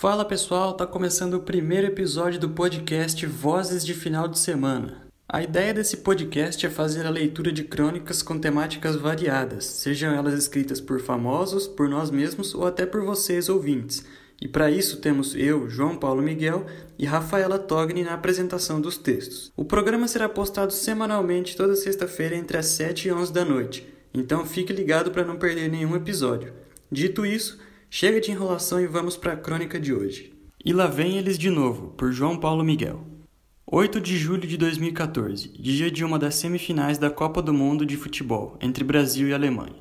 Fala pessoal, tá começando o primeiro episódio do podcast Vozes de Final de Semana. A ideia desse podcast é fazer a leitura de crônicas com temáticas variadas, sejam elas escritas por famosos, por nós mesmos ou até por vocês ouvintes. E para isso temos eu, João Paulo Miguel e Rafaela Togni na apresentação dos textos. O programa será postado semanalmente toda sexta-feira entre as 7 e 11 da noite, então fique ligado para não perder nenhum episódio. Dito isso, Chega de enrolação e vamos para a crônica de hoje. E lá vem eles de novo, por João Paulo Miguel. 8 de julho de 2014, dia de uma das semifinais da Copa do Mundo de Futebol entre Brasil e Alemanha.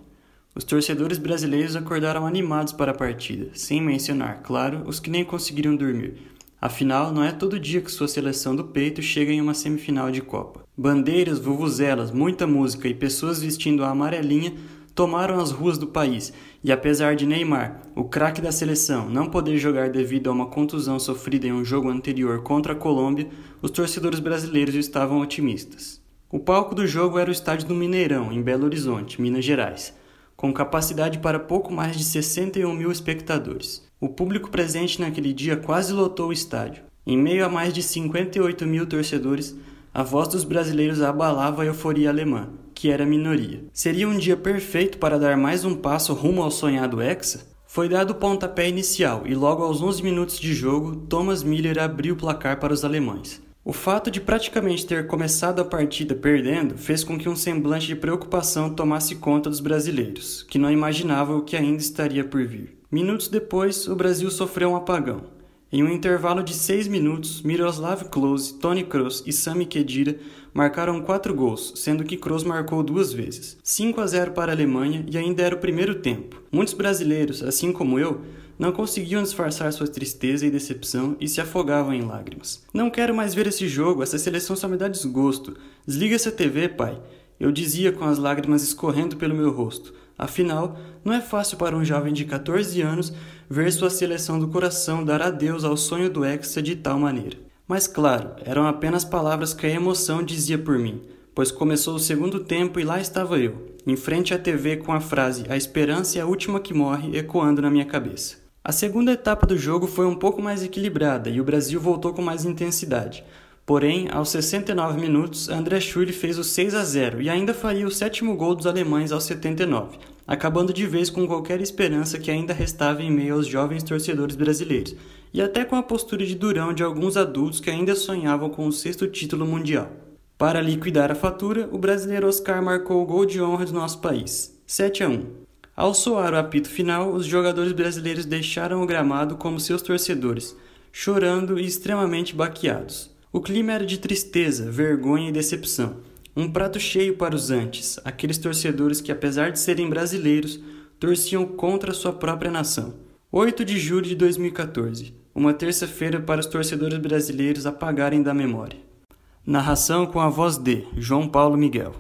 Os torcedores brasileiros acordaram animados para a partida, sem mencionar, claro, os que nem conseguiram dormir. Afinal, não é todo dia que sua seleção do peito chega em uma semifinal de Copa. Bandeiras, vuvuzelas, muita música e pessoas vestindo a amarelinha tomaram as ruas do país e apesar de Neymar, o craque da seleção, não poder jogar devido a uma contusão sofrida em um jogo anterior contra a Colômbia, os torcedores brasileiros estavam otimistas. O palco do jogo era o estádio do Mineirão, em Belo Horizonte, Minas Gerais, com capacidade para pouco mais de 61 mil espectadores. O público presente naquele dia quase lotou o estádio. Em meio a mais de 58 mil torcedores, a voz dos brasileiros abalava a euforia alemã, que era minoria. Seria um dia perfeito para dar mais um passo rumo ao sonhado Hexa? Foi dado o pontapé inicial e logo aos 11 minutos de jogo, Thomas Miller abriu o placar para os alemães. O fato de praticamente ter começado a partida perdendo fez com que um semblante de preocupação tomasse conta dos brasileiros, que não imaginavam o que ainda estaria por vir. Minutos depois, o Brasil sofreu um apagão. Em um intervalo de seis minutos, Miroslav Klose, Tony Kroos e Sami Khedira marcaram quatro gols, sendo que Kroos marcou duas vezes. 5 a 0 para a Alemanha e ainda era o primeiro tempo. Muitos brasileiros, assim como eu, não conseguiam disfarçar sua tristeza e decepção e se afogavam em lágrimas. Não quero mais ver esse jogo, essa seleção só me dá desgosto. Desliga essa TV, pai. Eu dizia com as lágrimas escorrendo pelo meu rosto. Afinal, não é fácil para um jovem de 14 anos ver sua seleção do coração dar adeus ao sonho do Hexa de tal maneira. Mas claro, eram apenas palavras que a emoção dizia por mim, pois começou o segundo tempo e lá estava eu, em frente à TV com a frase A esperança é a última que morre ecoando na minha cabeça. A segunda etapa do jogo foi um pouco mais equilibrada e o Brasil voltou com mais intensidade. Porém, aos 69 minutos, André Schürrle fez o 6 a 0 e ainda faria o sétimo gol dos alemães aos 79, acabando de vez com qualquer esperança que ainda restava em meio aos jovens torcedores brasileiros, e até com a postura de durão de alguns adultos que ainda sonhavam com o sexto título mundial. Para liquidar a fatura, o brasileiro Oscar marcou o gol de honra do nosso país, 7 a 1. Ao soar o apito final, os jogadores brasileiros deixaram o gramado como seus torcedores, chorando e extremamente baqueados. O clima era de tristeza, vergonha e decepção. Um prato cheio para os antes, aqueles torcedores que, apesar de serem brasileiros, torciam contra sua própria nação. 8 de julho de 2014, uma terça-feira para os torcedores brasileiros apagarem da memória. Narração com a voz de João Paulo Miguel.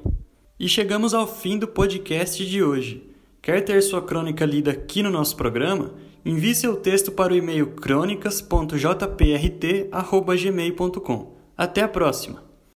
E chegamos ao fim do podcast de hoje. Quer ter sua crônica lida aqui no nosso programa? Envie seu texto para o e-mail crônicas.jprt.gmail.com. Até a próxima!